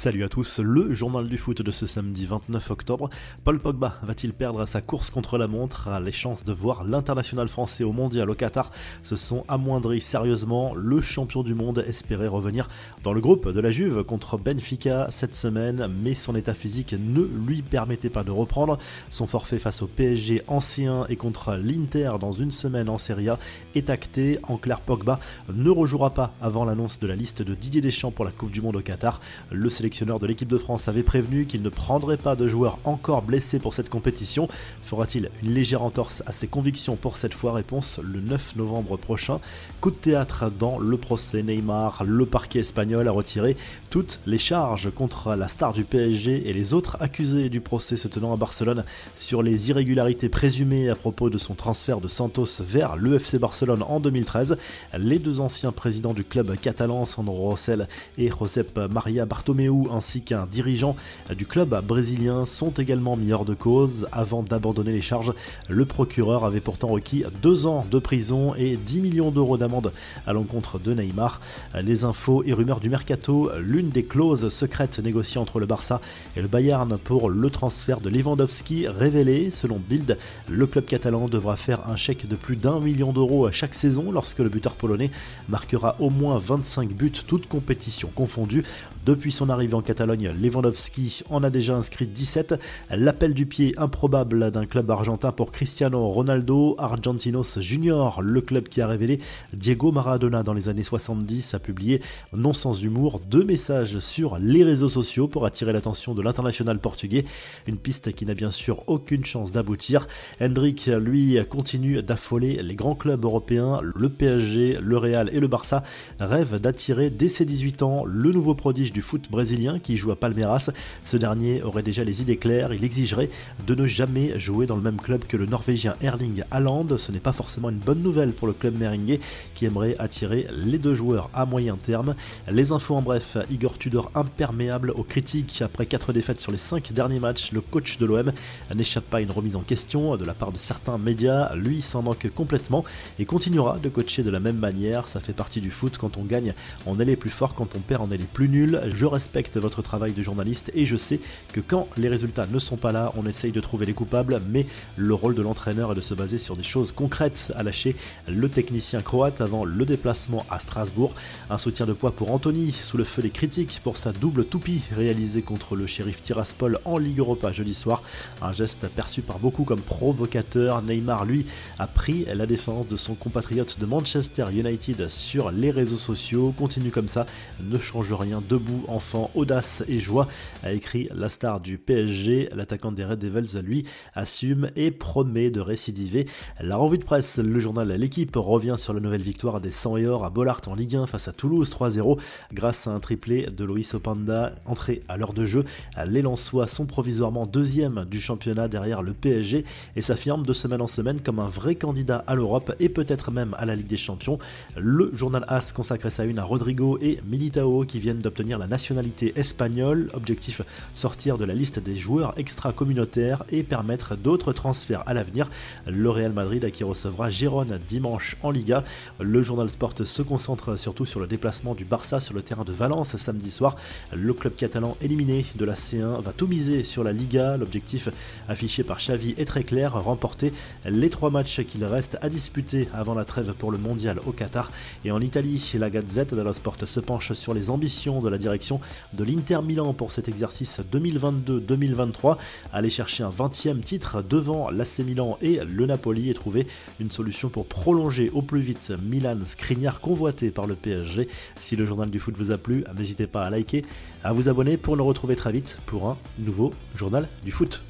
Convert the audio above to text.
Salut à tous, le journal du foot de ce samedi 29 octobre. Paul Pogba va-t-il perdre sa course contre la montre? Les chances de voir l'international français au mondial au Qatar se sont amoindries sérieusement. Le champion du monde espérait revenir dans le groupe de la Juve contre Benfica cette semaine, mais son état physique ne lui permettait pas de reprendre. Son forfait face au PSG ancien et contre l'Inter dans une semaine en Serie A est acté. En clair, Pogba ne rejouera pas avant l'annonce de la liste de Didier Deschamps pour la Coupe du Monde au Qatar. Sélectionneur de l'équipe de France avait prévenu qu'il ne prendrait pas de joueurs encore blessés pour cette compétition. Fera-t-il une légère entorse à ses convictions pour cette fois? Réponse le 9 novembre prochain. Coup de théâtre dans le procès Neymar. Le parquet espagnol a retiré toutes les charges contre la star du PSG et les autres accusés du procès se tenant à Barcelone sur les irrégularités présumées à propos de son transfert de Santos vers l'UFC Barcelone en 2013. Les deux anciens présidents du club catalan, Sandro Rossell et Josep Maria Bartomeu, ainsi qu'un dirigeant du club brésilien sont également mis hors de cause. Avant d'abandonner les charges, le procureur avait pourtant requis deux ans de prison et 10 millions d'euros d'amende à l'encontre de Neymar. Les infos et rumeurs du mercato, l'une des clauses secrètes négociées entre le Barça et le Bayern pour le transfert de Lewandowski révélée. Selon Bild, le club catalan devra faire un chèque de plus d'un million d'euros chaque saison lorsque le buteur polonais marquera au moins 25 buts, toutes compétitions confondues. Depuis son arrivée en Catalogne, Lewandowski en a déjà inscrit 17. L'appel du pied improbable d'un club argentin pour Cristiano Ronaldo, Argentinos Junior, le club qui a révélé Diego Maradona dans les années 70, a publié, non sans humour, deux messages sur les réseaux sociaux pour attirer l'attention de l'international portugais. Une piste qui n'a bien sûr aucune chance d'aboutir. Hendrik, lui, continue d'affoler les grands clubs européens. Le PSG, le Real et le Barça rêvent d'attirer dès ses 18 ans le nouveau prodige du foot brésilien qui joue à Palmeiras. Ce dernier aurait déjà les idées claires, il exigerait de ne jamais jouer dans le même club que le Norvégien Erling Haaland. Ce n'est pas forcément une bonne nouvelle pour le club merengue qui aimerait attirer les deux joueurs à moyen terme. Les infos en bref, Igor Tudor imperméable aux critiques après 4 défaites sur les 5 derniers matchs. Le coach de l'OM n'échappe pas à une remise en question de la part de certains médias. Lui s'en manque complètement et continuera de coacher de la même manière. Ça fait partie du foot. Quand on gagne, on est les plus forts. Quand on perd, on est les plus nuls. Je respecte votre travail de journaliste et je sais que quand les résultats ne sont pas là, on essaye de trouver les coupables, mais le rôle de l'entraîneur est de se baser sur des choses concrètes, à lâcher le technicien croate avant le déplacement à Strasbourg. Un soutien de poids pour Anthony, sous le feu des critiques pour sa double toupie réalisée contre le shérif Tiraspol en Ligue Europa jeudi soir. Un geste perçu par beaucoup comme provocateur. Neymar, lui, a pris la défense de son compatriote de Manchester United sur les réseaux sociaux. Continue comme ça, ne change rien, debout, enfant, audace et joie, a écrit la star du PSG. L'attaquant des Red Devils, lui, assume et promet de récidiver. La revue de presse, le journal L'équipe revient sur la nouvelle victoire des 100 et or à Bollard en Ligue 1 face à Toulouse 3-0 grâce à un triplé de Loïs Opanda entré à l'heure de jeu. Les Lensois sont provisoirement deuxième du championnat derrière le PSG et s'affirment de semaine en semaine comme un vrai candidat à l'Europe et peut-être même à la Ligue des Champions. Le journal AS consacre sa une à Rodrigo et Militao qui viennent d'obtenir la nationalité espagnole. Objectif sortir de la liste des joueurs extra-communautaires et permettre d'autres transferts à l'avenir. Le Real Madrid qui recevra Gérone dimanche en Liga. Le journal Sport se concentre surtout sur le déplacement du Barça sur le terrain de Valence samedi soir. Le club catalan éliminé de la C1 va tout miser sur la Liga. L'objectif affiché par Xavi est très clair, remporter les trois matchs qu'il reste à disputer avant la trêve pour le mondial au Qatar. Et en Italie, la Gazette dello Sport se penche sur les ambitions de la direction de l'Inter Milan pour cet exercice 2022-2023. Aller chercher un 20e titre devant l'AC Milan et le Napoli et trouver une solution pour prolonger au plus vite Milan Skriniar convoité par le PSG. Si le journal du foot vous a plu, n'hésitez pas à liker, à vous abonner pour nous retrouver très vite pour un nouveau journal du foot.